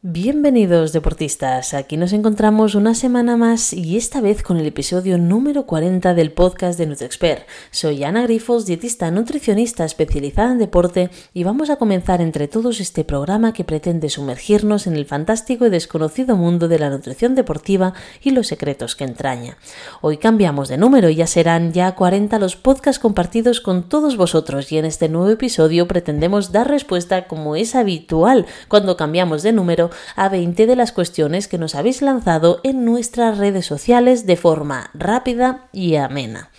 Bienvenidos deportistas, aquí nos encontramos una semana más y esta vez con el episodio número 40 del podcast de NutriExpert. Soy Ana Grifos, dietista nutricionista especializada en deporte y vamos a comenzar entre todos este programa que pretende sumergirnos en el fantástico y desconocido mundo de la nutrición deportiva y los secretos que entraña. Hoy cambiamos de número, y ya serán ya 40 los podcasts compartidos con todos vosotros y en este nuevo episodio pretendemos dar respuesta como es habitual cuando cambiamos de número a 20 de las cuestiones que nos habéis lanzado en nuestras redes sociales de forma rápida y amena.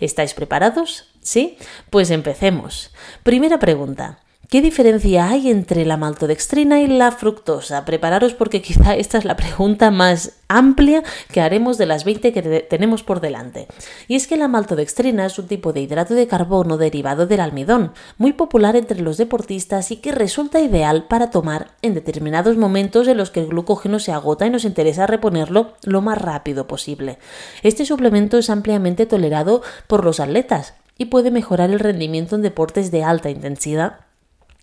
¿Estáis preparados? ¿Sí? Pues empecemos. Primera pregunta. ¿Qué diferencia hay entre la maltodextrina y la fructosa? Prepararos porque quizá esta es la pregunta más amplia que haremos de las 20 que tenemos por delante. Y es que la maltodextrina es un tipo de hidrato de carbono derivado del almidón, muy popular entre los deportistas y que resulta ideal para tomar en determinados momentos en los que el glucógeno se agota y nos interesa reponerlo lo más rápido posible. Este suplemento es ampliamente tolerado por los atletas y puede mejorar el rendimiento en deportes de alta intensidad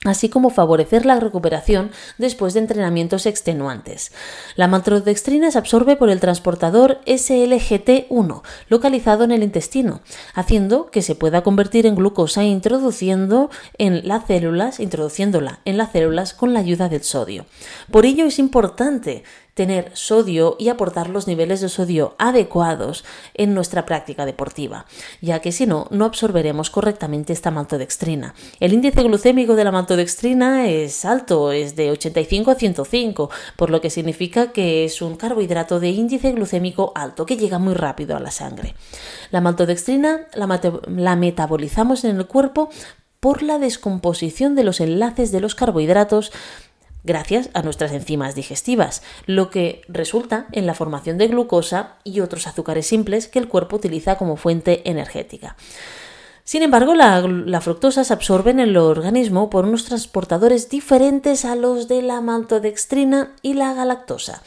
así como favorecer la recuperación después de entrenamientos extenuantes. La maltodextrina se absorbe por el transportador SLGT1, localizado en el intestino, haciendo que se pueda convertir en glucosa introduciendo en las células, introduciéndola en las células con la ayuda del sodio. Por ello es importante tener sodio y aportar los niveles de sodio adecuados en nuestra práctica deportiva, ya que si no, no absorberemos correctamente esta maltodextrina. El índice glucémico de la maltodextrina es alto, es de 85 a 105, por lo que significa que es un carbohidrato de índice glucémico alto que llega muy rápido a la sangre. La maltodextrina la, la metabolizamos en el cuerpo por la descomposición de los enlaces de los carbohidratos gracias a nuestras enzimas digestivas, lo que resulta en la formación de glucosa y otros azúcares simples que el cuerpo utiliza como fuente energética. Sin embargo, la, fructosa se absorbe en el organismo por unos transportadores diferentes a los de la maltodextrina y la galactosa.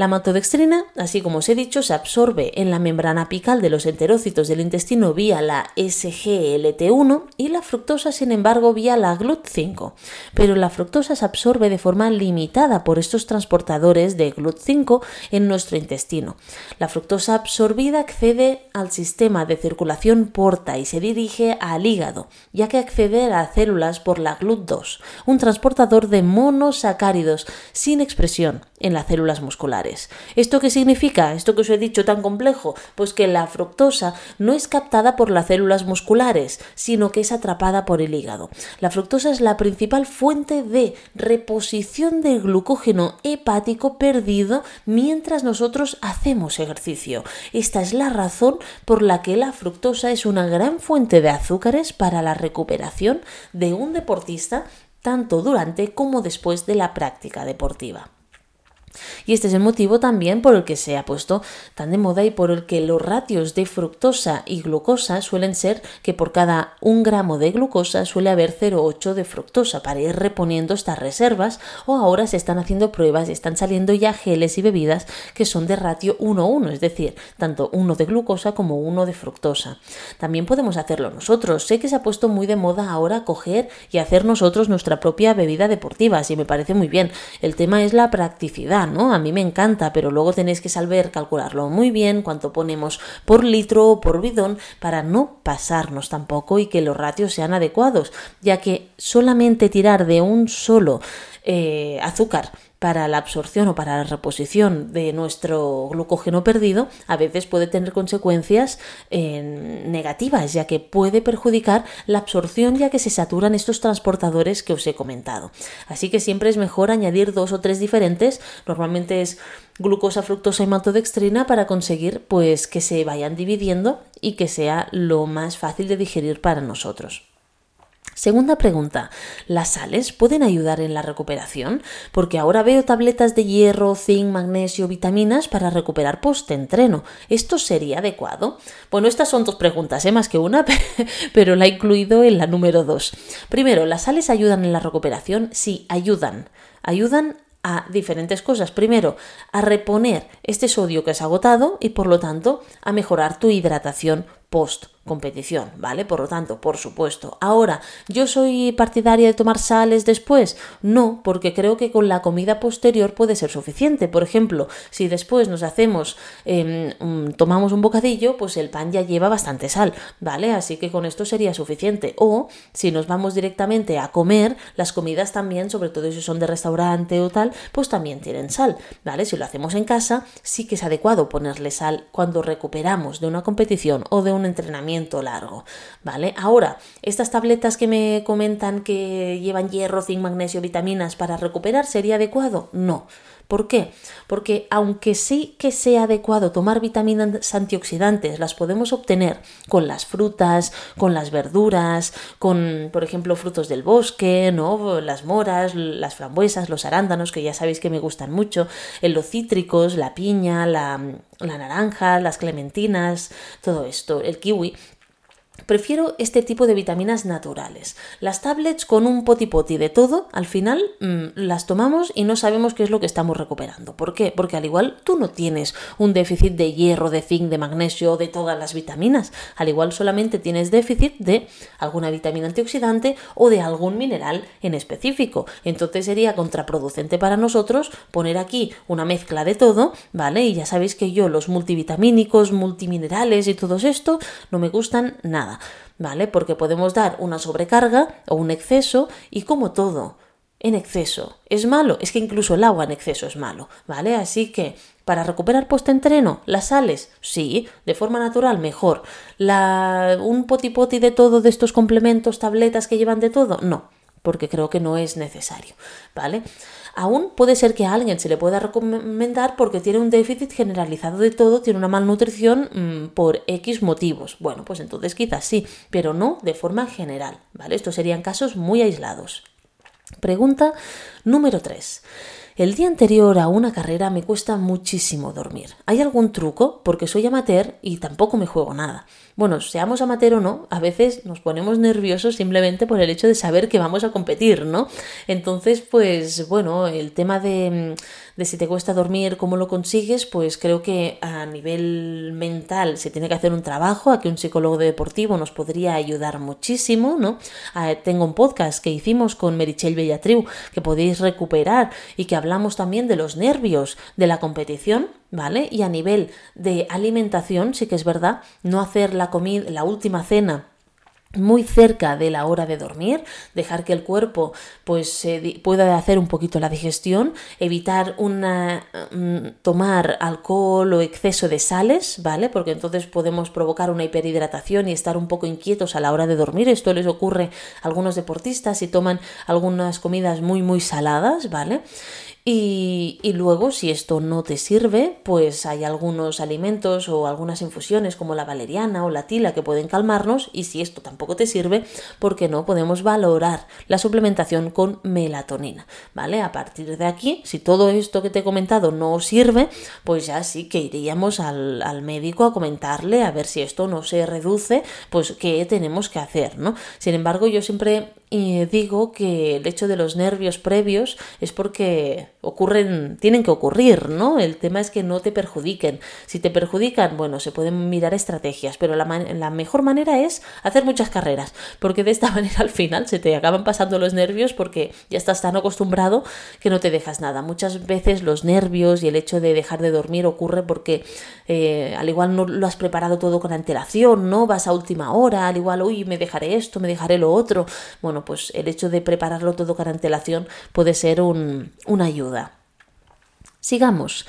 La maltodextrina, así como os he dicho, se absorbe en la membrana apical de los enterócitos del intestino vía la SGLT1 y la fructosa, sin embargo, vía la GLUT5. Pero la fructosa se absorbe de forma limitada por estos transportadores de GLUT5 en nuestro intestino. La fructosa absorbida accede al sistema de circulación porta y se dirige al hígado, ya que accede a las células por la GLUT2, un transportador de monosacáridos sin expresión en las células musculares. ¿Esto qué significa? ¿Esto que os he dicho tan complejo? Pues que la fructosa no es captada por las células musculares, sino que es atrapada por el hígado. La fructosa es la principal fuente de reposición del glucógeno hepático perdido mientras nosotros hacemos ejercicio. Esta es la razón por la que la fructosa es una gran fuente de azúcares para la recuperación de un deportista tanto durante como después de la práctica deportiva. Y este es el motivo también por el que se ha puesto tan de moda y por el que los ratios de fructosa y glucosa suelen ser que por cada un gramo de glucosa suele haber 0,8 de fructosa para ir reponiendo estas reservas o ahora se están haciendo pruebas y están saliendo ya geles y bebidas que son de ratio 1,1, es decir, tanto uno de glucosa como uno de fructosa. También podemos hacerlo nosotros. Sé que se ha puesto muy de moda ahora coger y hacer nosotros nuestra propia bebida deportiva, así me parece muy bien. El tema es la practicidad ¿no? A mí me encanta, pero luego tenéis que saber calcularlo muy bien, cuánto ponemos por litro o por bidón, para no pasarnos tampoco y que los ratios sean adecuados, ya que solamente tirar de un solo eh, azúcar para la absorción o para la reposición de nuestro glucógeno perdido a veces puede tener consecuencias eh, negativas, ya que puede perjudicar la absorción ya que se saturan estos transportadores que os he comentado. Así que siempre es mejor añadir dos o tres diferentes, normalmente es glucosa, fructosa y maltodextrina para conseguir pues que se vayan dividiendo y que sea lo más fácil de digerir para nosotros. Segunda pregunta, ¿las sales pueden ayudar en la recuperación? Porque ahora veo tabletas de hierro, zinc, magnesio, vitaminas para recuperar post-entreno. ¿Esto sería adecuado? Bueno, estas son dos preguntas, ¿eh? más que una, pero la he incluido en la número dos. Primero, ¿las sales ayudan en la recuperación? Sí, ayudan. Ayudan a diferentes cosas. Primero, a reponer este sodio que has agotado y por lo tanto a mejorar tu hidratación post competición, ¿vale? Por lo tanto, por supuesto. Ahora, ¿yo soy partidaria de tomar sales después? No, porque creo que con la comida posterior puede ser suficiente. Por ejemplo, si después nos hacemos, em, tomamos un bocadillo, pues el pan ya lleva bastante sal, ¿vale? Así que con esto sería suficiente. O si nos vamos directamente a comer, las comidas también, sobre todo si son de restaurante o tal, pues también tienen sal, ¿vale? Si lo hacemos en casa, sí que es adecuado ponerle sal cuando recuperamos de una competición o de un entrenamiento largo, ¿vale? Ahora, estas tabletas que me comentan que llevan hierro, zinc, magnesio, vitaminas para recuperar, ¿sería adecuado? No. ¿Por qué? Porque aunque sí que sea adecuado tomar vitaminas antioxidantes, las podemos obtener con las frutas, con las verduras, con, por ejemplo, frutos del bosque, ¿no? Las moras, las frambuesas, los arándanos, que ya sabéis que me gustan mucho, los cítricos, la piña, la, la naranja, las clementinas, todo esto, el kiwi. Prefiero este tipo de vitaminas naturales. Las tablets con un poti poti de todo, al final mm, las tomamos y no sabemos qué es lo que estamos recuperando. ¿Por qué? Porque al igual tú no tienes un déficit de hierro, de zinc, de magnesio, de todas las vitaminas. Al igual solamente tienes déficit de alguna vitamina antioxidante o de algún mineral en específico. Entonces sería contraproducente para nosotros poner aquí una mezcla de todo, ¿vale? Y ya sabéis que yo los multivitamínicos, multiminerales y todo esto no me gustan nada. ¿Vale? Porque podemos dar una sobrecarga o un exceso y como todo, en exceso. ¿Es malo? Es que incluso el agua en exceso es malo, ¿vale? Así que para recuperar post-entreno, las sales, sí, de forma natural, mejor. La, un poti poti de todo de estos complementos, tabletas que llevan de todo, no, porque creo que no es necesario, ¿vale? Aún puede ser que a alguien se le pueda recomendar porque tiene un déficit generalizado de todo, tiene una malnutrición mm, por X motivos. Bueno, pues entonces quizás sí, pero no de forma general, ¿vale? Estos serían casos muy aislados. Pregunta número 3. El día anterior a una carrera me cuesta muchísimo dormir. ¿Hay algún truco? Porque soy amateur y tampoco me juego nada. Bueno, seamos amateur o no, a veces nos ponemos nerviosos simplemente por el hecho de saber que vamos a competir, ¿no? Entonces, pues bueno, el tema de, de si te cuesta dormir, cómo lo consigues, pues creo que a nivel mental se tiene que hacer un trabajo, a que un psicólogo deportivo nos podría ayudar muchísimo, ¿no? Tengo un podcast que hicimos con Merichel Bellatriu que podéis recuperar y que hablamos también de los nervios de la competición ¿vale? Y a nivel de alimentación, sí que es verdad, no hacer la comida, la última cena muy cerca de la hora de dormir, dejar que el cuerpo pues pueda hacer un poquito la digestión, evitar una mm, tomar alcohol o exceso de sales, ¿vale? Porque entonces podemos provocar una hiperhidratación y estar un poco inquietos a la hora de dormir. Esto les ocurre a algunos deportistas y toman algunas comidas muy muy saladas, ¿vale? Y, luego, si esto no te sirve, pues hay algunos alimentos o algunas infusiones como la valeriana o la tila que pueden calmarnos. Y si esto tampoco te sirve, ¿por qué no podemos valorar la suplementación con melatonina? ¿Vale? A partir de aquí, si todo esto que te he comentado no sirve, pues ya sí que iríamos al, al médico a comentarle a ver si esto no se reduce, pues qué tenemos que hacer, ¿no? Sin embargo, yo siempre y digo que el hecho de los nervios previos es porque ocurren, tienen que ocurrir, ¿no? El tema es que no te perjudiquen. Si te perjudican, bueno, se pueden mirar estrategias, pero la, la mejor manera es hacer muchas carreras, porque de esta manera al final se te acaban pasando los nervios porque ya estás tan acostumbrado que no te dejas nada. Muchas veces los nervios y el hecho de dejar de dormir ocurre porque eh, al igual no lo has preparado todo con antelación, ¿no? Vas a última hora, al igual, uy, me dejaré esto, me dejaré lo otro. Bueno, pues el hecho de prepararlo todo con antelación puede ser una ayuda. Sigamos.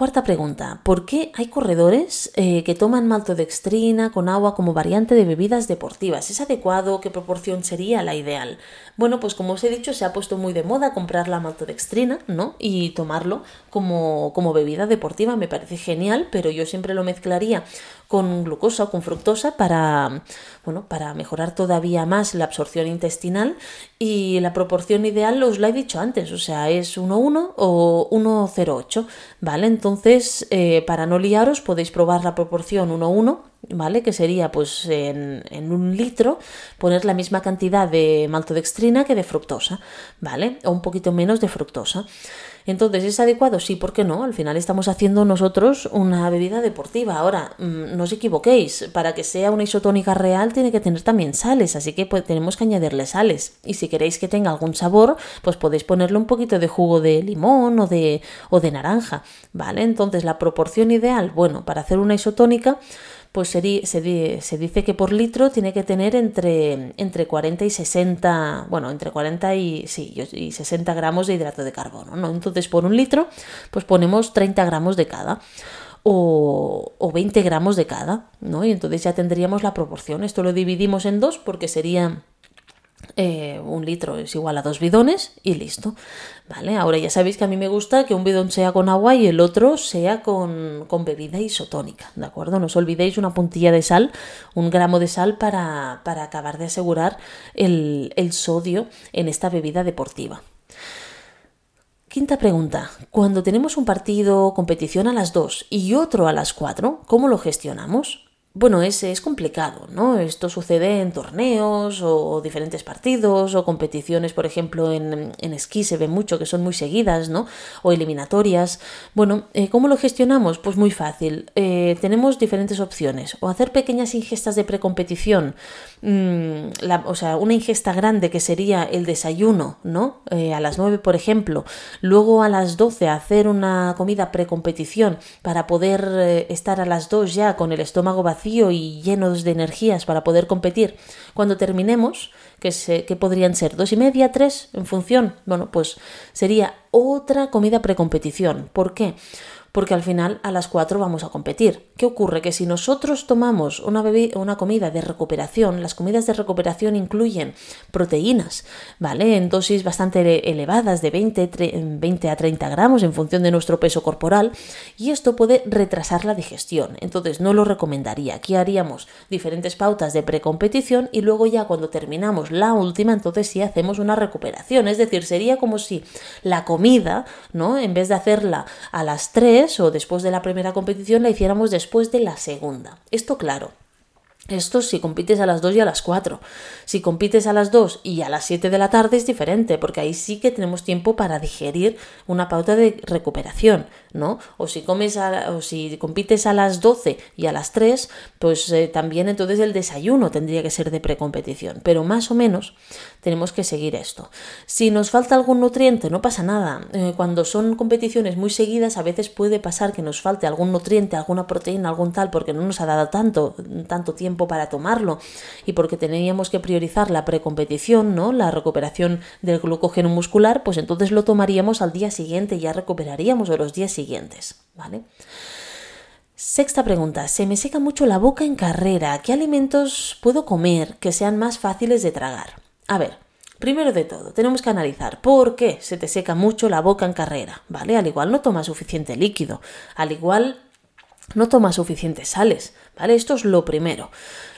Cuarta pregunta. ¿Por qué hay corredores eh, que toman maltodextrina con agua como variante de bebidas deportivas? ¿Es adecuado? ¿Qué proporción sería la ideal? Bueno, pues como os he dicho, se ha puesto muy de moda comprar la maltodextrina, ¿no? Y tomarlo como, como bebida deportiva. Me parece genial, pero yo siempre lo mezclaría con glucosa o con fructosa para, bueno, para mejorar todavía más la absorción intestinal y la proporción ideal os la he dicho antes, o sea, es 1,1 o 1,08, ¿vale? Entonces, eh, para no liaros podéis probar la proporción 1,1 ¿vale? Que sería pues en, en, un litro poner la misma cantidad de maltodextrina que de fructosa, ¿vale? O un poquito menos de fructosa. Entonces, ¿es adecuado? Sí, ¿por qué no? Al final estamos haciendo nosotros una bebida deportiva. Ahora, mm, no os equivoquéis, para que sea una isotónica real tiene que tener también sales, así que pues, tenemos que añadirle sales. Y si queréis que tenga algún sabor, pues podéis ponerle un poquito de jugo de limón o de, o de naranja, ¿vale? Entonces, la proporción ideal, bueno, para hacer una isotónica, pues se, se, dice que por litro tiene que tener entre, entre 40 y 60, bueno, entre 40 y, sí, y 60 gramos de hidrato de carbono, ¿no? Entonces por un litro pues ponemos 30 gramos de cada. O, o 20 gramos de cada, ¿no? Y entonces ya tendríamos la proporción. Esto lo dividimos en dos porque sería eh, un litro es igual a dos bidones y listo. Vale, ahora ya sabéis que a mí me gusta que un bidón sea con agua y el otro sea con, bebida isotónica, ¿de acuerdo? No os olvidéis una puntilla de sal, un gramo de sal para, acabar de asegurar el, el sodio en esta bebida deportiva. Quinta pregunta. Cuando tenemos un partido, competición a las 2 y otro a las 4, ¿cómo lo gestionamos? Bueno, es, es, complicado, ¿no? Esto sucede en torneos o diferentes partidos o competiciones, por ejemplo, en, esquí se ve mucho que son muy seguidas, ¿no? O eliminatorias. Bueno, eh, ¿cómo lo gestionamos? Pues muy fácil. Eh, tenemos diferentes opciones. O hacer pequeñas ingestas de precompetición, mmm, o sea, una ingesta grande que sería el desayuno, ¿no? Eh, a las 9, por ejemplo. Luego a las 12 hacer una comida precompetición para poder estar a las 2 ya con el estómago vacío y llenos de energías para poder competir. Cuando terminemos, que, se, que podrían ser dos y media, tres, en función, bueno, pues sería otra comida precompetición. ¿Por qué? Porque al final a las 4 vamos a competir. ¿Qué ocurre? Que si nosotros tomamos una, una comida de recuperación, las comidas de recuperación incluyen proteínas, ¿vale? En dosis bastante elevadas de 20, 20 a 30 gramos en función de nuestro peso corporal y esto puede retrasar la digestión. Entonces no lo recomendaría. Aquí haríamos diferentes pautas de precompetición y luego ya cuando terminamos la última, entonces sí hacemos una recuperación. Es decir, sería como si la comida, ¿no? En vez de hacerla a las 3, o después de la primera competición la hiciéramos después de la segunda. Esto claro, esto si compites a las 2 y a las 4. Si compites a las 2 y a las 7 de la tarde es diferente, porque ahí sí que tenemos tiempo para digerir una pauta de recuperación, ¿no? O si comes o si compites a las 12 y a las 3, pues eh, también entonces el desayuno tendría que ser de precompetición, pero más o menos tenemos que seguir esto. Si nos falta algún nutriente, no pasa nada. Eh, cuando son competiciones muy seguidas, a veces puede pasar que nos falte algún nutriente, alguna proteína, algún tal, porque no nos ha dado tanto tanto tiempo para tomarlo y porque teníamos que priorizar la precompetición, ¿no? La recuperación del glucógeno muscular, pues entonces lo tomaríamos al día siguiente, ya recuperaríamos de los días siguientes, ¿vale? Sexta pregunta. Se me seca mucho la boca en carrera. ¿Qué alimentos puedo comer que sean más fáciles de tragar? A ver, primero de todo, tenemos que analizar por qué se te seca mucho la boca en carrera, ¿vale? Al igual no tomas suficiente líquido, al igual no tomas suficientes sales, Esto es lo primero.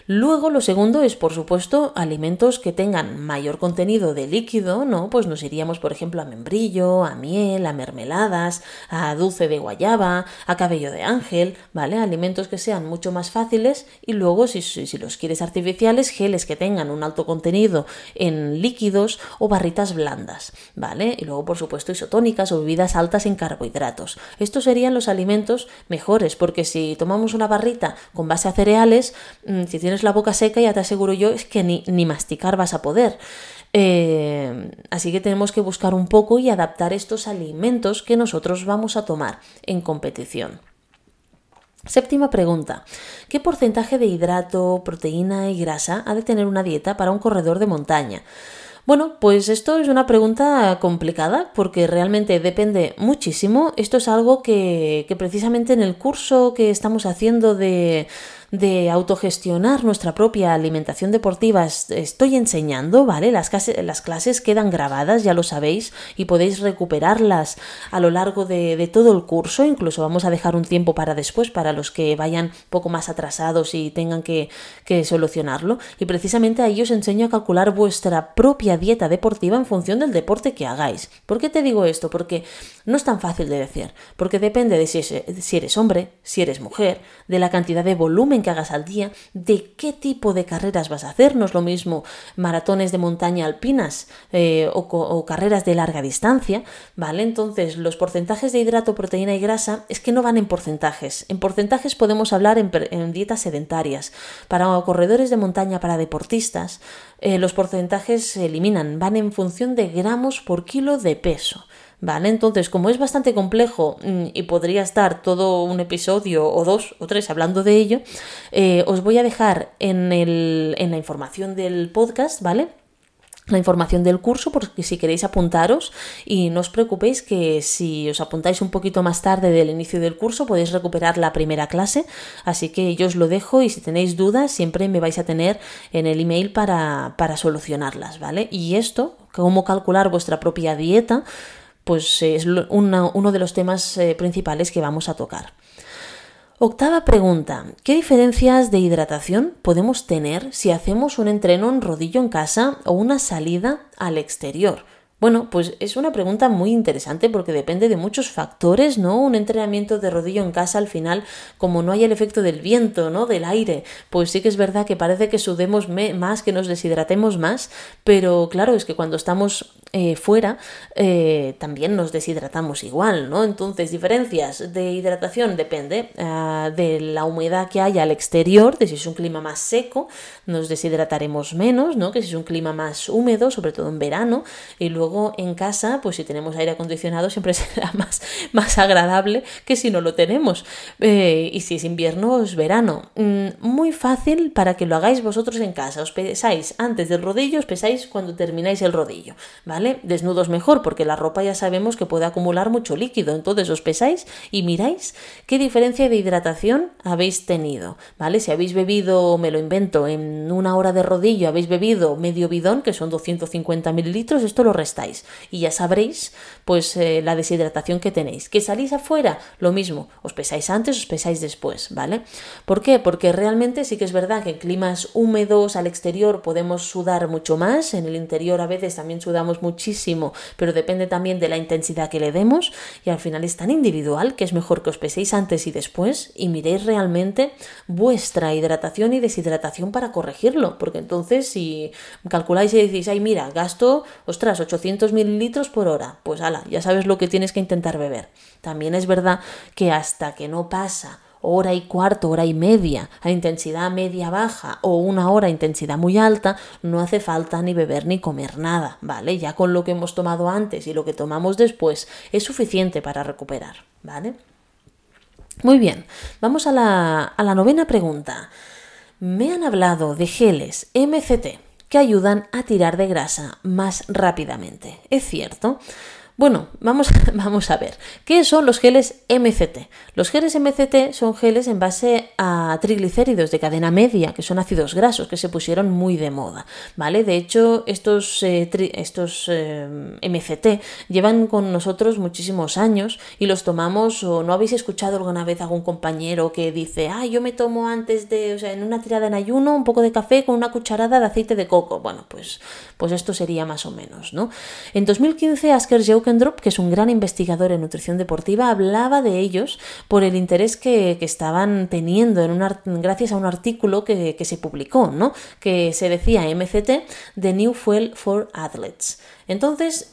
Luego, lo segundo es, por supuesto, alimentos que tengan mayor contenido de líquido, ¿no? Pues nos iríamos, por ejemplo, a membrillo, a miel, a mermeladas, a dulce de guayaba, a cabello de ángel, ¿vale? Alimentos que sean mucho más fáciles y luego, si, si los quieres artificiales, geles que tengan un alto contenido en líquidos o barritas blandas, ¿vale? Y luego, por supuesto, isotónicas o bebidas altas en carbohidratos. Estos serían los alimentos mejores, porque si tomamos una barrita con base a cereales, mm, si tienes la boca seca, ya te aseguro yo, es que ni, masticar vas a poder. Eh, así que tenemos que buscar un poco y adaptar estos alimentos que nosotros vamos a tomar en competición. Séptima pregunta. ¿Qué porcentaje de hidrato, proteína y grasa ha de tener una dieta para un corredor de montaña? Bueno, pues esto es una pregunta complicada porque realmente depende muchísimo. Esto es algo que, que precisamente en el curso que estamos haciendo de de autogestionar nuestra propia alimentación deportiva estoy enseñando, ¿vale? Las, clases, las clases quedan grabadas, ya lo sabéis, y podéis recuperarlas a lo largo de, todo el curso. Incluso vamos a dejar un tiempo para después, para los que vayan poco más atrasados y tengan que, que solucionarlo. Y precisamente ahí os enseño a calcular vuestra propia dieta deportiva en función del deporte que hagáis. ¿Por qué te digo esto? Porque no es tan fácil de decir, porque depende de si, si eres hombre, si eres mujer, de la cantidad de volumen que hagas al día, de qué tipo de carreras vas a hacer. No es lo mismo maratones de montaña alpinas eh, o, carreras de larga distancia, ¿vale? Entonces, los porcentajes de hidrato, proteína y grasa es que no van en porcentajes. En porcentajes podemos hablar en, dietas sedentarias. Para corredores de montaña, para deportistas, eh, los porcentajes se eliminan, van en función de gramos por kilo de peso. ¿Vale? Entonces, como es bastante complejo mm, y podría estar todo un episodio o dos o tres hablando de ello, eh, os voy a dejar en, el, en la información del podcast, ¿vale? la información del curso porque si queréis apuntaros y no os preocupéis que si os apuntáis un poquito más tarde del inicio del curso podéis recuperar la primera clase así que yo os lo dejo y si tenéis dudas siempre me vais a tener en el email para, para solucionarlas vale y esto cómo calcular vuestra propia dieta pues es uno de los temas eh, principales que vamos a tocar. Octava pregunta. ¿Qué diferencias de hidratación podemos tener si hacemos un entreno en rodillo en casa o una salida al exterior? Bueno, pues es una pregunta muy interesante porque depende de muchos factores, ¿no? Un entrenamiento de rodillo en casa al final, como no hay el efecto del viento, ¿no? Del aire, pues sí que es verdad que parece que sudemos más, que nos deshidratemos más, pero claro, es que cuando estamos eh, fuera eh, también nos deshidratamos igual, ¿no? Entonces, diferencias de hidratación depende ah, de la humedad que haya al exterior, de si es un clima más seco, nos deshidrataremos menos, ¿no? Que si es un clima más húmedo, sobre todo en verano, y luego en casa, pues si tenemos aire acondicionado siempre será más, más agradable que si no lo tenemos. Eh, y si es invierno, es verano. Mm, muy fácil para que lo hagáis vosotros en casa. Os pesáis antes del rodillo, os pesáis cuando termináis el rodillo, ¿vale? Desnudos mejor, porque la ropa ya sabemos que puede acumular mucho líquido. Entonces os pesáis y miráis qué diferencia de hidratación habéis tenido, ¿vale? Si habéis bebido, me lo invento, en una hora de rodillo habéis bebido medio bidón, que son 250 mililitros, esto lo y ya sabréis pues eh, la deshidratación que tenéis. ¿Que salís afuera? Lo mismo, os pesáis antes, os pesáis después, ¿vale? ¿Por qué? Porque realmente sí que es verdad que en climas húmedos al exterior podemos sudar mucho más, en el interior a veces también sudamos muchísimo, pero depende también de la intensidad que le demos y al final es tan individual que es mejor que os peséis antes y después y miréis realmente vuestra hidratación y deshidratación para corregirlo, porque entonces si calculáis y decís, ay mira, gasto, ostras, 800 mililitros por hora. Pues ala, ya sabes lo que tienes que intentar beber. También es verdad que hasta que no pasa hora y cuarto, hora y media a intensidad media baja o una hora a intensidad muy alta, no hace falta ni beber ni comer nada, ¿vale? Ya con lo que hemos tomado antes y lo que tomamos después es suficiente para recuperar, ¿vale? Muy bien, vamos a la, a la novena pregunta. Me han hablado de geles MCT que ayudan a tirar de grasa más rápidamente. ¿Es cierto? Bueno, vamos, vamos a ver. ¿Qué son los geles MCT? Los geles MCT son geles en base a triglicéridos de cadena media, que son ácidos grasos, que se pusieron muy de moda, ¿vale? De hecho, estos, eh, estos eh, MCT llevan con nosotros muchísimos años y los tomamos, o no habéis escuchado alguna vez algún compañero que dice, ah, yo me tomo antes de, o sea, en una tirada en ayuno, un poco de café con una cucharada de aceite de coco. Bueno, pues, pues esto sería más o menos, ¿no? En 2015, Asker Que es un gran investigador en nutrición deportiva, hablaba de ellos por el interés que, estaban teniendo en un gracias a un artículo que, que, se publicó, ¿no? que se decía MCT, The New Fuel for Athletes. Entonces,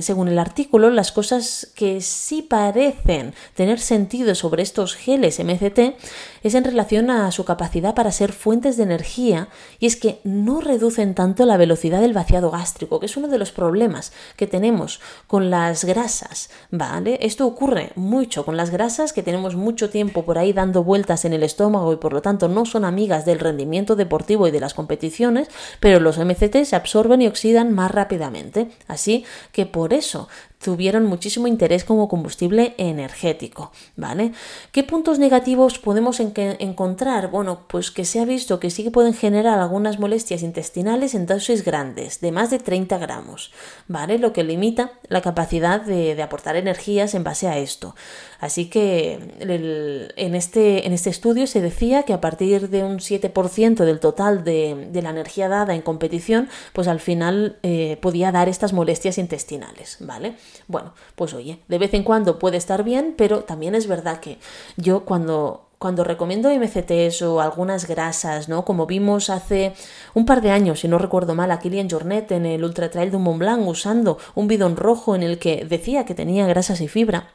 según el artículo, las cosas que sí parecen tener sentido sobre estos geles MCT es en relación a su capacidad para ser fuentes de energía y es que no reducen tanto la velocidad del vaciado gástrico, que es uno de los problemas que tenemos con las grasas, ¿vale? Esto ocurre mucho con las grasas que tenemos mucho tiempo por ahí dando vueltas en el estómago y por lo tanto no son amigas del rendimiento deportivo y de las competiciones, pero los MCT se absorben y oxidan más rápidamente. Así que por eso tuvieron muchísimo interés como combustible energético, ¿vale? ¿Qué puntos negativos podemos encontrar? Bueno, pues que se ha visto que sí que pueden generar algunas molestias intestinales en dosis grandes, de más de 30 gramos, ¿vale? Lo que limita la capacidad de, aportar energías en base a esto. Así que en, este, en este estudio se decía que a partir de un 7% del total de, la energía dada en competición, pues al final eh, podía dar estas molestias intestinales, ¿vale? Bueno, pues oye, de vez en cuando puede estar bien, pero también es verdad que yo cuando cuando recomiendo MCTs o algunas grasas, ¿no? Como vimos hace un par de años, si no recuerdo mal, a Kilian Jornet en el Ultra Trail de Mont Blanc usando un bidón rojo en el que decía que tenía grasas y fibra.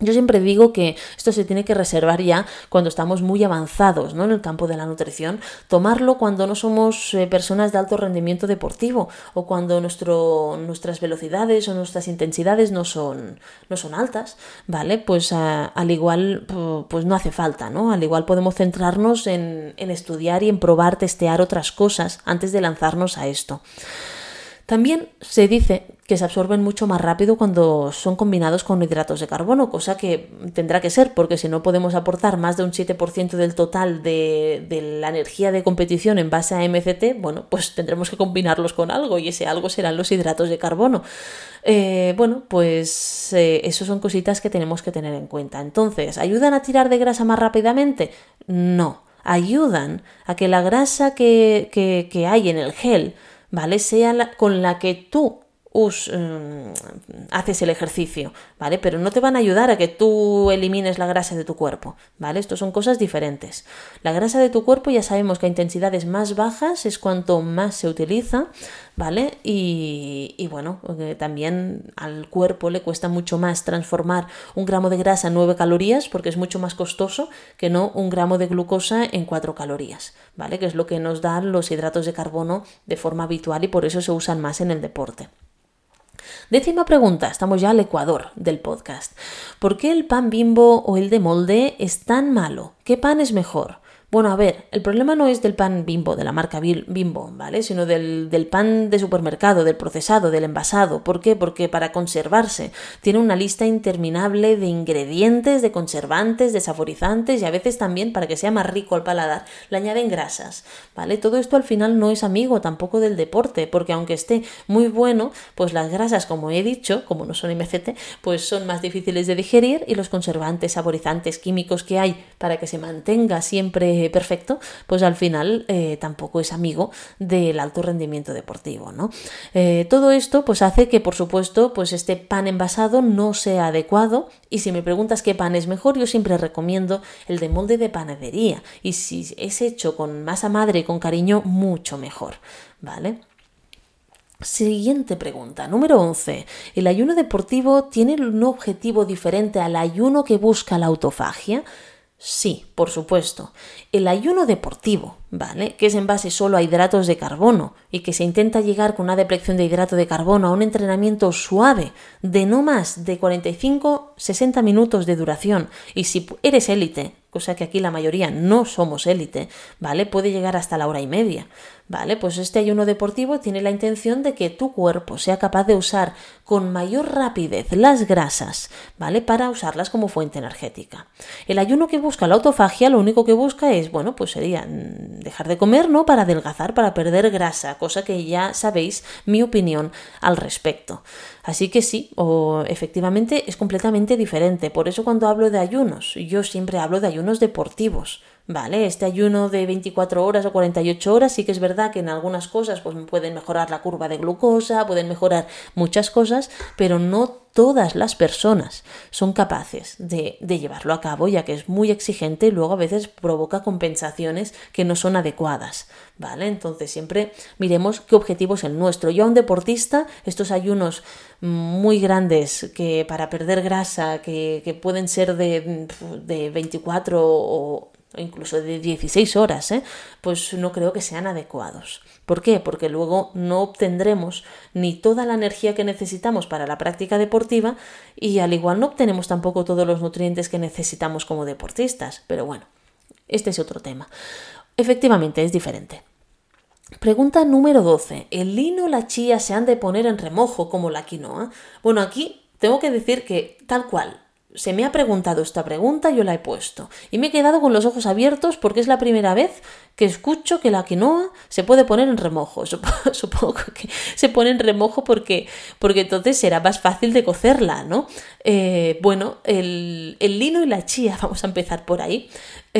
Yo siempre digo que esto se tiene que reservar ya cuando estamos muy avanzados ¿no? en el campo de la nutrición, tomarlo cuando no somos eh, personas de alto rendimiento deportivo o cuando nuestro, nuestras velocidades o nuestras intensidades no son, no son altas, ¿vale? Pues al igual pues no hace falta, ¿no? Al igual podemos centrarnos en, en estudiar y en probar, testear otras cosas antes de lanzarnos a esto. También se dice que se absorben mucho más rápido cuando son combinados con hidratos de carbono, cosa que tendrá que ser, porque si no podemos aportar más de un 7% del total de, la energía de competición en base a MCT, bueno, pues tendremos que combinarlos con algo y ese algo serán los hidratos de carbono. Eh, bueno, pues eh, eso son cositas que tenemos que tener en cuenta. Entonces, ¿ayudan a tirar de grasa más rápidamente? No, ayudan a que la grasa que, que hay en el gel, ¿vale? Sea con la que tú Mm, haces el ejercicio, ¿vale? Pero no te van a ayudar a que tú elimines la grasa de tu cuerpo, ¿vale? Estos son cosas diferentes. La grasa de tu cuerpo ya sabemos que a intensidades más bajas es cuanto más se utiliza, ¿vale? Y, bueno, eh, también al cuerpo le cuesta mucho más transformar un gramo de grasa en 9 calorías porque es mucho más costoso que no un gramo de glucosa en 4 calorías, ¿vale? Que es lo que nos dan los hidratos de carbono de forma habitual y por eso se usan más en el deporte. Décima pregunta, estamos ya al Ecuador del podcast. ¿Por qué el pan bimbo o el de molde es tan malo? ¿Qué pan es mejor? Bueno, a ver, el problema no es del pan bimbo, de la marca bimbo, ¿vale? Sino del, del, pan de supermercado, del procesado, del envasado. ¿Por qué? Porque para conservarse tiene una lista interminable de ingredientes, de conservantes, de saborizantes y a veces también, para que sea más rico al paladar, le añaden grasas, ¿vale? Todo esto al final no es amigo tampoco del deporte, porque aunque esté muy bueno, pues las grasas, como he dicho, como no son MCT, pues son más difíciles de digerir y los conservantes, saborizantes, químicos que hay para que se mantenga siempre perfecto, pues al final eh, tampoco es amigo del alto rendimiento deportivo, ¿no? Eh, todo esto pues hace que, por supuesto, pues este pan envasado no sea adecuado y si me preguntas qué pan es mejor, yo siempre recomiendo el de molde de panadería y si es hecho con masa madre y con cariño, mucho mejor, ¿vale? Siguiente pregunta, número 11. ¿El ayuno deportivo tiene un objetivo diferente al ayuno que busca la autofagia? Sí, por supuesto. El ayuno deportivo, ¿vale? Que es en base solo a hidratos de carbono y que se intenta llegar con una deplección de hidrato de carbono a un entrenamiento suave de no más de 45-60 minutos de duración. Y si eres élite, cosa que aquí la mayoría no somos élite, ¿vale? Puede llegar hasta la hora y media. ¿Vale? Pues este ayuno deportivo tiene la intención de que tu cuerpo sea capaz de usar con mayor rapidez las grasas, ¿vale? Para usarlas como fuente energética. El ayuno que busca la autofagia lo único que busca es, bueno, pues sería mm, dejar de comer, ¿no? Para adelgazar, para perder grasa, cosa que ya sabéis mi opinión al respecto. Así que sí, o efectivamente es completamente diferente. Por eso cuando hablo de ayunos, yo siempre hablo de ayunos deportivos. Vale, este ayuno de 24 horas o 48 horas sí que es verdad que en algunas cosas pues pueden mejorar la curva de glucosa, pueden mejorar muchas cosas, pero no todas las personas son capaces de, llevarlo a cabo, ya que es muy exigente y luego a veces provoca compensaciones que no son adecuadas. ¿Vale? Entonces siempre miremos qué objetivo es el nuestro. Yo a un deportista, estos ayunos muy grandes que para perder grasa, que, que pueden ser de, de 24 o incluso de 16 horas, ¿eh? pues no creo que sean adecuados. ¿Por qué? Porque luego no obtendremos ni toda la energía que necesitamos para la práctica deportiva y al igual no obtenemos tampoco todos los nutrientes que necesitamos como deportistas. Pero bueno, este es otro tema. Efectivamente, es diferente. Pregunta número 12. ¿El lino o la chía se han de poner en remojo como la quinoa? Bueno, aquí tengo que decir que tal cual, se me ha preguntado esta pregunta, yo la he puesto. Y me he quedado con los ojos abiertos porque es la primera vez que escucho que la quinoa se puede poner en remojo. Supongo que se pone en remojo porque, porque entonces será más fácil de cocerla, ¿no? Eh, bueno, el, el, lino y la chía, vamos a empezar por ahí.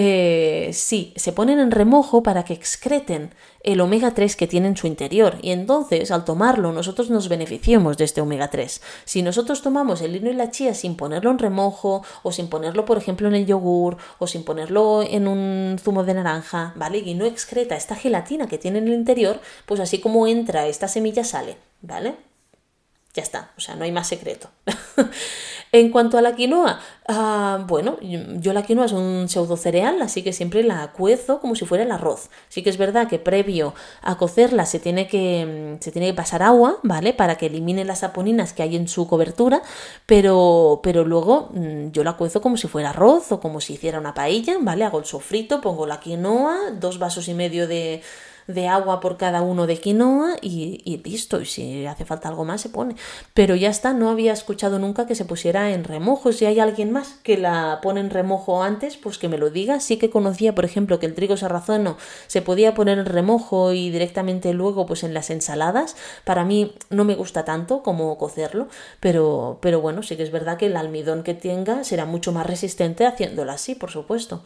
Eh, sí, se ponen en remojo para que excreten el omega 3 que tiene en su interior y entonces al tomarlo nosotros nos beneficiamos de este omega 3. Si nosotros tomamos el lino y la chía sin ponerlo en remojo o sin ponerlo por ejemplo en el yogur o sin ponerlo en un zumo de naranja, ¿vale? Y no excreta esta gelatina que tiene en el interior, pues así como entra esta semilla sale, ¿vale? Ya está, o sea, no hay más secreto. En cuanto a la quinoa, ah, bueno, yo la quinoa es un pseudo cereal, así que siempre la cuezo como si fuera el arroz. Sí que es verdad que previo a cocerla se tiene que, mm, se tiene que pasar agua, ¿vale? Para que elimine las saponinas que hay en su cobertura, pero, pero luego mm, yo la cuezo como si fuera arroz o como si hiciera una paella, ¿vale? Hago el sofrito, pongo la quinoa, dos vasos y medio de de agua por cada uno de quinoa y, listo. Y si hace falta algo más se pone. Pero ya está, no había escuchado nunca que se pusiera en remojo. Si hay alguien más que la pone en remojo antes, pues que me lo diga. Sí que conocía, por ejemplo, que el trigo sarrazono se podía poner en remojo y directamente luego pues en las ensaladas. Para mí no me gusta tanto como cocerlo, pero, pero bueno, sí que es verdad que el almidón que tenga será mucho más resistente haciéndolo así, por supuesto.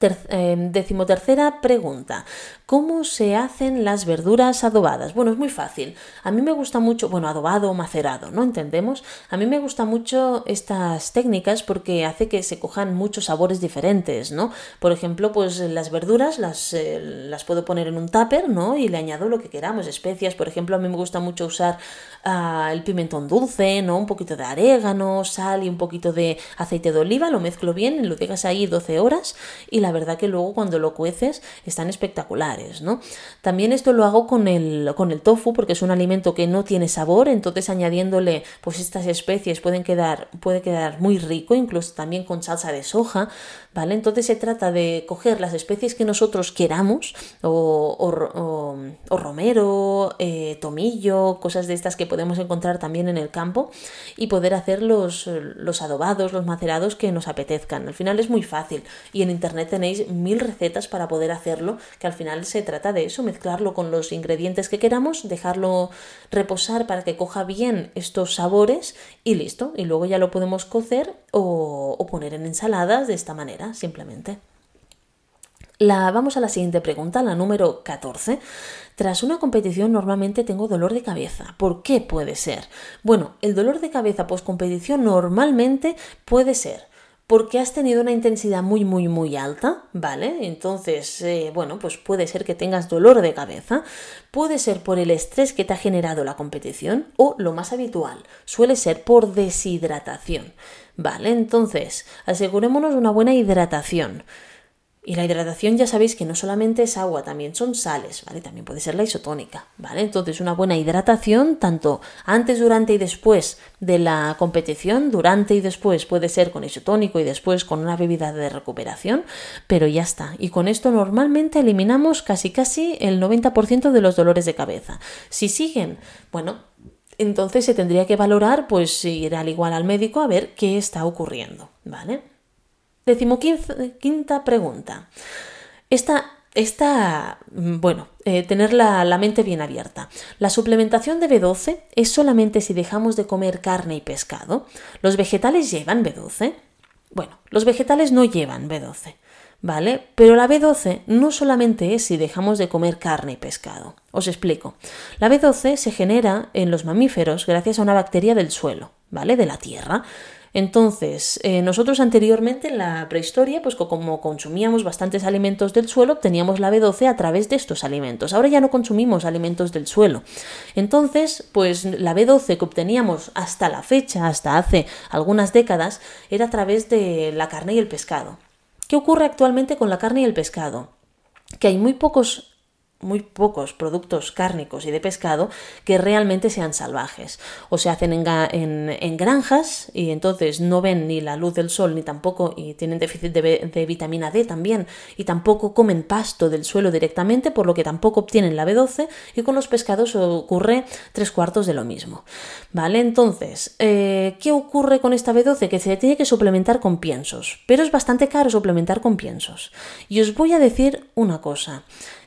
Em, decimotercera pregunta. ¿Cómo se hacen las verduras adobadas? Bueno, es muy fácil. A mí me gusta mucho, bueno, adobado o macerado, ¿no? Entendemos. A mí me gusta mucho estas técnicas porque hace que se cojan muchos sabores diferentes, ¿no? Por ejemplo, pues las verduras las, eh, las puedo poner en un tupper, ¿no? Y le añado lo que queramos, especias. Por ejemplo, a mí me gusta mucho usar ah, el pimentón dulce, ¿no? Un poquito de orégano, sal y un poquito de aceite de oliva. Lo mezclo bien, lo dejas ahí 12 horas y la verdad que luego cuando lo cueces están espectaculares, ¿no? También esto lo hago con el, con el tofu porque es un alimento que no tiene sabor, entonces añadiéndole pues estas especies pueden quedar, puede quedar muy rico, incluso también con salsa de soja, ¿vale? Entonces se trata de coger las especies que nosotros queramos, o, romero, eh, tomillo, cosas de estas que podemos encontrar también en el campo, y poder hacer los, los adobados, los macerados que nos apetezcan. Al final es muy fácil y en internet tenéis mil recetas para poder hacerlo, que al final se trata de eso, mezclarlo con los ingredientes que queramos, dejarlo reposar para que coja bien estos sabores y listo. Y luego ya lo podemos cocer o, poner en ensaladas de esta manera, simplemente. La, vamos a la siguiente pregunta, la número 14. Tras una competición normalmente tengo dolor de cabeza. ¿Por qué puede ser? Bueno, el dolor de cabeza post competición normalmente puede ser porque has tenido una intensidad muy, muy, muy alta, ¿vale? Entonces, eh, bueno, pues puede ser que tengas dolor de cabeza, puede ser por el estrés que te ha generado la competición o, lo más habitual, suele ser por deshidratación, ¿vale? Entonces, asegurémonos una buena hidratación. Y la hidratación ya sabéis que no solamente es agua, también son sales, ¿vale? También puede ser la isotónica, ¿vale? Entonces una buena hidratación tanto antes, durante y después de la competición, durante y después puede ser con isotónico y después con una bebida de recuperación, pero ya está. Y con esto normalmente eliminamos casi casi el 90% de los dolores de cabeza. Si siguen, bueno, entonces se tendría que valorar pues ir al igual al médico a ver qué está ocurriendo, ¿vale? Decimoquinta pregunta. Esta, esta bueno, eh, tener la, la, mente bien abierta. La suplementación de B12 es solamente si dejamos de comer carne y pescado. ¿Los vegetales llevan B12? Bueno, los vegetales no llevan B12, ¿vale? Pero la B12 no solamente es si dejamos de comer carne y pescado. Os explico. La B12 se genera en los mamíferos gracias a una bacteria del suelo, ¿vale? De la tierra. Entonces, eh, nosotros anteriormente en la prehistoria, pues como consumíamos bastantes alimentos del suelo, obteníamos la B12 a través de estos alimentos. Ahora ya no consumimos alimentos del suelo. Entonces, pues la B12 que obteníamos hasta la fecha, hasta hace algunas décadas, era a través de la carne y el pescado. ¿Qué ocurre actualmente con la carne y el pescado? Que hay muy pocos muy pocos productos cárnicos y de pescado que realmente sean salvajes. O se hacen en, granjas y entonces no ven ni la luz del sol ni tampoco y tienen déficit de, de, vitamina D también y tampoco comen pasto del suelo directamente por lo que tampoco obtienen la B12 y con los pescados ocurre tres cuartos de lo mismo. ¿Vale? Entonces, eh, ¿qué ocurre con esta B12? Que se tiene que suplementar con piensos, pero es bastante caro suplementar con piensos. Y os voy a decir una cosa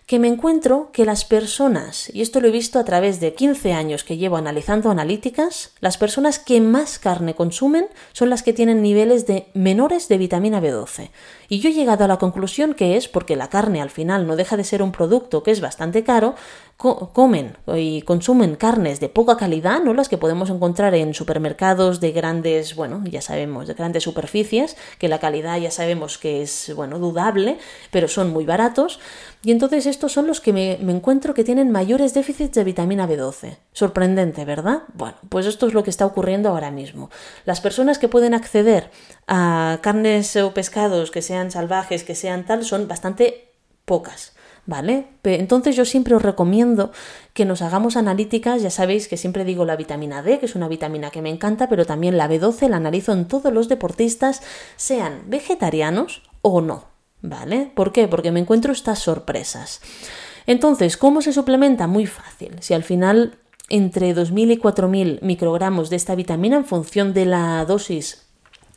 que me encuentro que las personas, y esto lo he visto a través de 15 años que llevo analizando analíticas, las personas que más carne consumen son las que tienen niveles de menores de vitamina B12. Y yo he llegado a la conclusión que es porque la carne al final no deja de ser un producto que es bastante caro, comen y consumen carnes de poca calidad, no las que podemos encontrar en supermercados de grandes, bueno, ya sabemos, de grandes superficies, que la calidad ya sabemos que es, bueno, dudable, pero son muy baratos. Y entonces estos son los que me, encuentro que tienen mayores déficits de vitamina B12. Sorprendente, ¿verdad? Bueno, pues esto es lo que está ocurriendo ahora mismo. Las personas que pueden acceder a carnes o pescados que sean salvajes, que sean tal, son bastante pocas. ¿Vale? Entonces yo siempre os recomiendo que nos hagamos analíticas, ya sabéis que siempre digo la vitamina D, que es una vitamina que me encanta, pero también la B12 la analizo en todos los deportistas, sean vegetarianos o no, ¿vale? ¿Por qué? Porque me encuentro estas sorpresas. Entonces, ¿cómo se suplementa? Muy fácil. Si al final entre 2.000 y 4.000 microgramos de esta vitamina en función de la dosis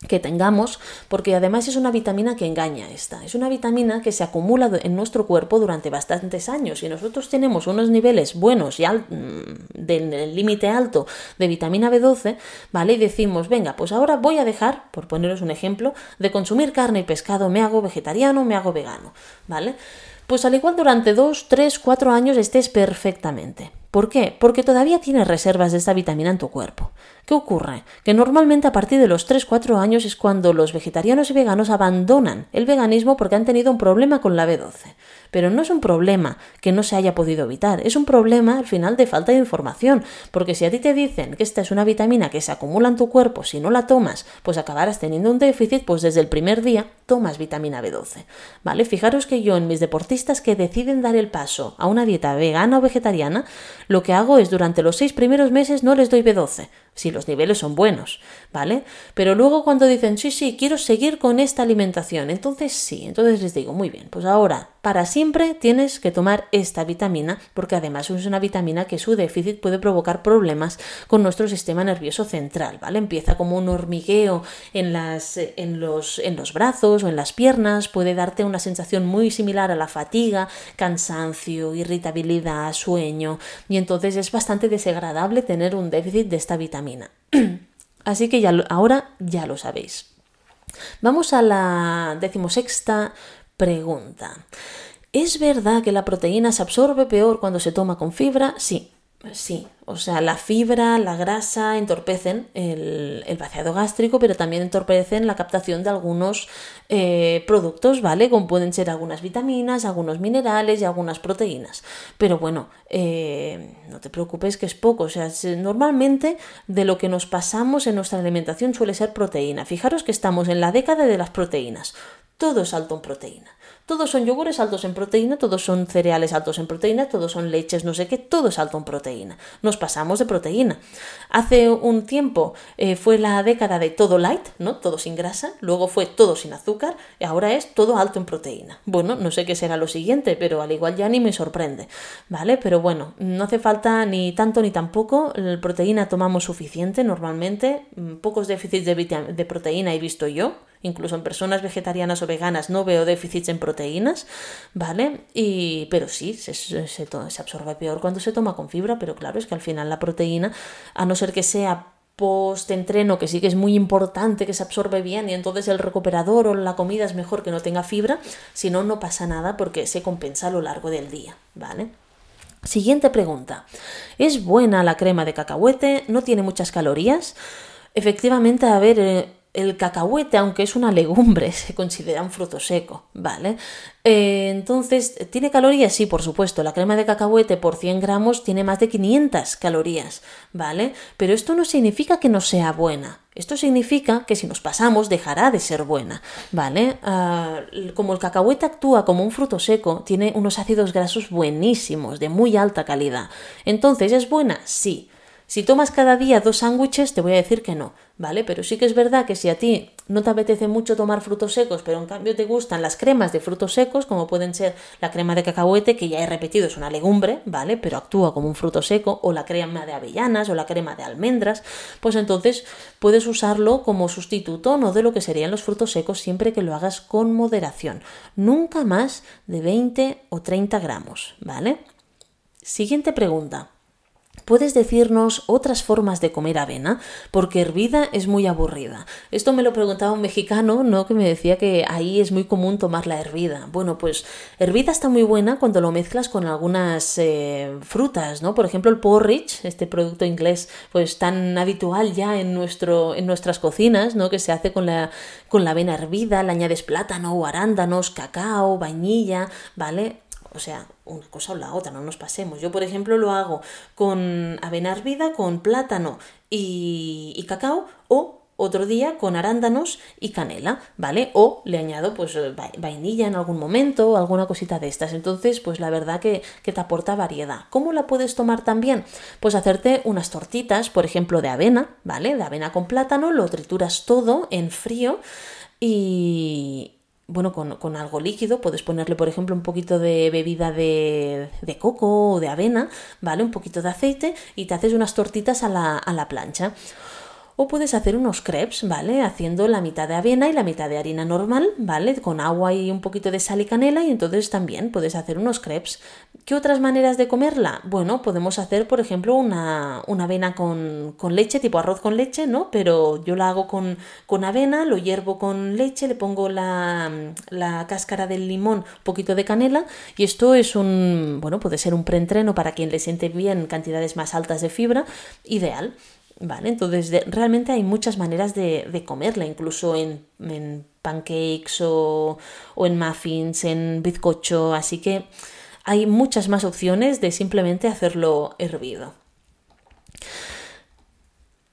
que tengamos, porque además es una vitamina que engaña esta. Es una vitamina que se acumula en nuestro cuerpo durante bastantes años y nosotros tenemos unos niveles buenos y mm, del límite alto de vitamina B12, ¿vale? Y decimos, venga, pues ahora voy a dejar, por poneros un ejemplo, de consumir carne y pescado, me hago vegetariano, me hago vegano, ¿vale? Pues al igual durante 2, 3, 4 años estés perfectamente. ¿Por qué? Porque todavía tienes reservas de esta vitamina en tu cuerpo. ¿Qué ocurre? Que normalmente a partir de los 3-4 años es cuando los vegetarianos y veganos abandonan el veganismo porque han tenido un problema con la B12. Pero no es un problema que no se haya podido evitar, es un problema al final de falta de información, porque si a ti te dicen que esta es una vitamina que se acumula en tu cuerpo, si no la tomas, pues acabarás teniendo un déficit, pues desde el primer día tomas vitamina B12. ¿Vale? Fijaros que yo en mis deportistas que deciden dar el paso a una dieta vegana o vegetariana, lo que hago es durante los seis primeros meses no les doy B12, si los niveles son buenos, ¿vale? Pero luego cuando dicen, sí, sí, quiero seguir con esta alimentación, entonces sí, entonces les digo, muy bien, pues ahora para siempre tienes que tomar esta vitamina porque además es una vitamina que su déficit puede provocar problemas con nuestro sistema nervioso central, ¿vale? Empieza como un hormigueo en, las, en, los, en los brazos o en las piernas, puede darte una sensación muy similar a la fatiga, cansancio, irritabilidad, sueño y entonces es bastante desagradable tener un déficit de esta vitamina. Así que ya ahora ya lo sabéis. Vamos a la decimosexta Pregunta. ¿Es verdad que la proteína se absorbe peor cuando se toma con fibra? Sí, sí. O sea, la fibra, la grasa entorpecen el, vaciado gástrico, pero también entorpecen la captación de algunos eh, productos, ¿vale? Como pueden ser algunas vitaminas, algunos minerales y algunas proteínas. Pero bueno, eh, no te preocupes que es poco. O sea, normalmente de lo que nos pasamos en nuestra alimentación suele ser proteína. Fijaros que estamos en la década de las proteínas todo es alto en proteína. Todos son yogures altos en proteína, todos son cereales altos en proteína, todos son leches, no sé qué, todo es alto en proteína. Nos pasamos de proteína. Hace un tiempo eh, fue la década de todo light, ¿no? Todo sin grasa, luego fue todo sin azúcar y ahora es todo alto en proteína. Bueno, no sé qué será lo siguiente, pero al igual ya ni me sorprende, ¿vale? Pero bueno, no hace falta ni tanto ni tampoco. La proteína tomamos suficiente normalmente, mm, pocos déficits de, de proteína he visto yo, Incluso en personas vegetarianas o veganas no veo déficits en proteínas, ¿vale? Y, pero sí, se, absorbe peor cuando se toma con fibra, pero claro, es que al final la proteína, a no ser que sea post-entreno, que sí que es muy importante que se absorbe bien y entonces el recuperador o la comida es mejor que no tenga fibra, si no, no pasa nada porque se compensa a lo largo del día, ¿vale? Siguiente pregunta. ¿Es buena la crema de cacahuete? ¿No tiene muchas calorías? Efectivamente, a ver, eh, el cacahuete, aunque es una legumbre, se considera un fruto seco, ¿vale? Eh, entonces, ¿tiene calorías? Sí, por supuesto. La crema de cacahuete por 100 gramos tiene más de 500 calorías, ¿vale? Pero esto no significa que no sea buena. Esto significa que si nos pasamos dejará de ser buena, ¿vale? Ah, como el cacahuete actúa como un fruto seco, tiene unos ácidos grasos buenísimos, de muy alta calidad. Entonces, ¿es buena? Sí. Si tomas cada día dos sándwiches, te voy a decir que no, ¿vale? Pero sí que es verdad que si a ti no te apetece mucho tomar frutos secos, pero en cambio te gustan las cremas de frutos secos, como pueden ser la crema de cacahuete, que ya he repetido es una legumbre, ¿vale? Pero actúa como un fruto seco, o la crema de avellanas, o la crema de almendras, pues entonces puedes usarlo como sustituto no de lo que serían los frutos secos siempre que lo hagas con moderación. Nunca más de 20 o 30 gramos, ¿vale? Siguiente pregunta. ¿Puedes decirnos otras formas de comer avena? Porque hervida es muy aburrida. Esto me lo preguntaba un mexicano, ¿no? Que me decía que ahí es muy común tomar la hervida. Bueno, pues hervida está muy buena cuando lo mezclas con algunas eh, frutas, ¿no? Por ejemplo, el porridge, este producto inglés, pues tan habitual ya en, nuestro, en nuestras cocinas, ¿no? Que se hace con la, con la avena hervida, le añades plátano arándanos, cacao, vainilla, ¿vale? O sea, una cosa o la otra, no nos pasemos. Yo, por ejemplo, lo hago con avena hervida, con plátano y, cacao o otro día con arándanos y canela, ¿vale? O le añado pues vainilla en algún momento o alguna cosita de estas. Entonces, pues la verdad que, que, te aporta variedad. ¿Cómo la puedes tomar también? Pues hacerte unas tortitas, por ejemplo, de avena, ¿vale? De avena con plátano, lo trituras todo en frío y, bueno, con, algo líquido, puedes ponerle, por ejemplo, un poquito de bebida de, de, coco o de avena, ¿vale? Un poquito de aceite y te haces unas tortitas a la, a la plancha. O puedes hacer unos crepes, ¿vale? Haciendo la mitad de avena y la mitad de harina normal, ¿vale? Con agua y un poquito de sal y canela y entonces también puedes hacer unos crepes. ¿Qué otras maneras de comerla? Bueno, podemos hacer, por ejemplo, una, avena con, leche, tipo arroz con leche, ¿no? Pero yo la hago con, con avena, lo hiervo con leche, le pongo la, la cáscara del limón, un poquito de canela y esto es un, bueno, puede ser un preentreno para quien le siente bien cantidades más altas de fibra, ideal. ¿Vale? Entonces, realmente hay muchas maneras de, comerla, incluso en, pancakes o, o, en muffins, en bizcocho, así que hay muchas más opciones de simplemente hacerlo hervido.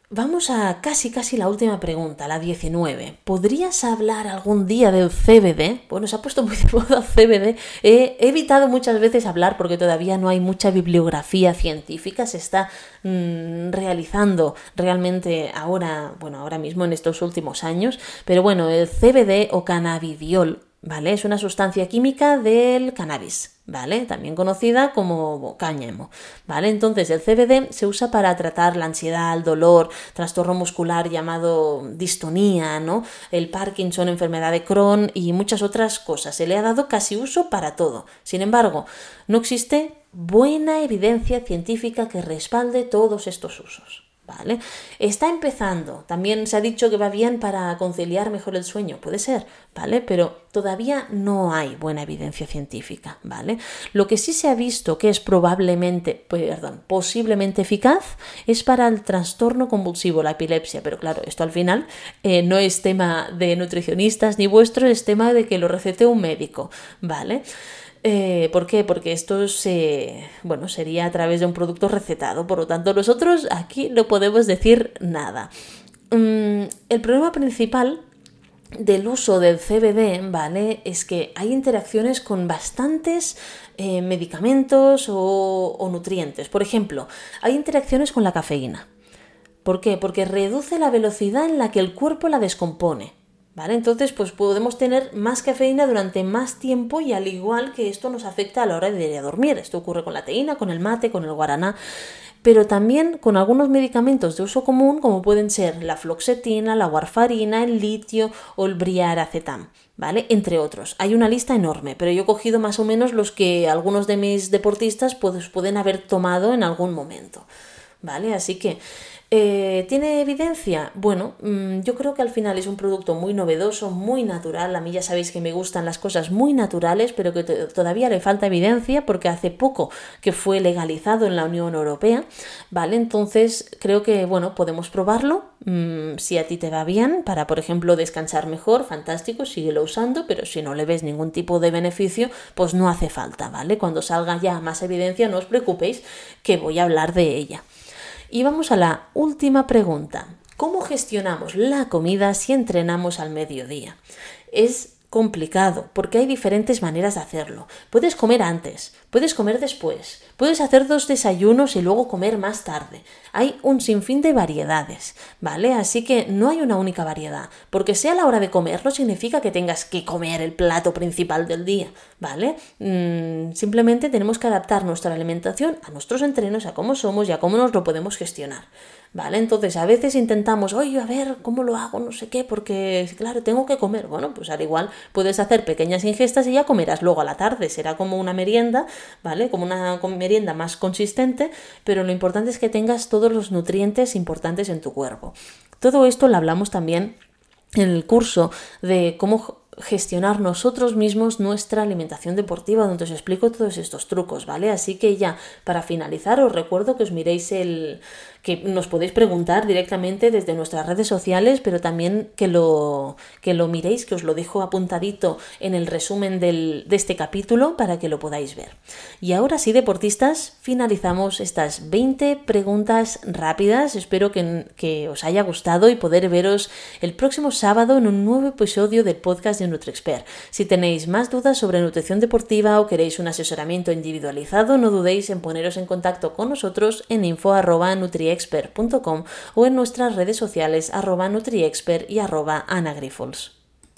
Vamos a casi casi la última pregunta, la 19. ¿Podrías hablar algún día del CBD? Bueno, se ha puesto muy de moda CBD. He evitado muchas veces hablar porque todavía no hay mucha bibliografía científica. Se está mm, realizando realmente ahora, bueno, ahora mismo en estos últimos años. Pero bueno, el CBD o cannabidiol ¿vale? Es una sustancia química del cannabis, ¿vale? También conocida como cáñamo, ¿vale? Entonces el CBD se usa para tratar la ansiedad, el dolor, trastorno muscular llamado distonía, ¿no? El Parkinson, enfermedad de Crohn y muchas otras cosas. Se le ha dado casi uso para todo. Sin embargo, no existe buena evidencia científica que respalde todos estos usos. ¿Vale? Está empezando. También se ha dicho que va bien para conciliar mejor el sueño, puede ser, ¿vale? Pero todavía no hay buena evidencia científica, ¿vale? Lo que sí se ha visto que es probablemente, perdón, posiblemente eficaz es para el trastorno convulsivo, la epilepsia, pero claro, esto al final eh, no es tema de nutricionistas ni vuestro, es tema de que lo recete un médico, ¿vale? Eh, ¿Por qué? Porque esto se, bueno, sería a través de un producto recetado, por lo tanto nosotros aquí no podemos decir nada. Mm, el problema principal del uso del CBD, ¿vale? Es que hay interacciones con bastantes eh, medicamentos o, o nutrientes. Por ejemplo, hay interacciones con la cafeína. ¿Por qué? Porque reduce la velocidad en la que el cuerpo la descompone. ¿Vale? Entonces, pues podemos tener más cafeína durante más tiempo y al igual que esto nos afecta a la hora de ir a dormir. Esto ocurre con la teína, con el mate, con el guaraná, pero también con algunos medicamentos de uso común como pueden ser la floxetina, la warfarina, el litio o el briaracetam. ¿Vale? Entre otros. Hay una lista enorme, pero yo he cogido más o menos los que algunos de mis deportistas pues, pueden haber tomado en algún momento. ¿Vale? Así que Eh, ¿Tiene evidencia? Bueno, mm, yo creo que al final es un producto muy novedoso, muy natural. A mí ya sabéis que me gustan las cosas muy naturales, pero que todavía le falta evidencia porque hace poco que fue legalizado en la Unión Europea. ¿Vale? Entonces creo que, bueno, podemos probarlo. Mm, si a ti te va bien, para, por ejemplo, descansar mejor, fantástico, síguelo usando, pero si no le ves ningún tipo de beneficio, pues no hace falta, ¿vale? Cuando salga ya más evidencia, no os preocupéis que voy a hablar de ella. Y vamos a la última pregunta. ¿Cómo gestionamos la comida si entrenamos al mediodía? Es complicado porque hay diferentes maneras de hacerlo. Puedes comer antes, puedes comer después, puedes hacer dos desayunos y luego comer más tarde. Hay un sinfín de variedades, ¿vale? Así que no hay una única variedad. Porque sea la hora de comer no significa que tengas que comer el plato principal del día, ¿vale? Mm, simplemente tenemos que adaptar nuestra alimentación a nuestros entrenos, a cómo somos y a cómo nos lo podemos gestionar. ¿Vale? Entonces a veces intentamos, oye, a ver, ¿cómo lo hago? No sé qué, porque claro, tengo que comer. Bueno, pues al igual puedes hacer pequeñas ingestas y ya comerás luego a la tarde. Será como una merienda, ¿vale? Como una más consistente, pero lo importante es que tengas todos los nutrientes importantes en tu cuerpo. Todo esto lo hablamos también en el curso de cómo gestionar nosotros mismos nuestra alimentación deportiva, donde os explico todos estos trucos, ¿vale? Así que ya, para finalizar, os recuerdo que os miréis el, que nos podéis preguntar directamente desde nuestras redes sociales, pero también que lo, que lo miréis, que os lo dejo apuntadito en el resumen del, de este capítulo para que lo podáis ver. Y ahora sí, deportistas, finalizamos estas 20 preguntas rápidas. Espero que, que os haya gustado y poder veros el próximo sábado en un nuevo episodio del podcast de NutriExpert. Si tenéis más dudas sobre nutrición deportiva o queréis un asesoramiento individualizado, no dudéis en poneros en contacto con nosotros en info.nutriexpert nutriexpert.com o en nuestras redes sociales arroba nutriexpert y arroba anagrifols.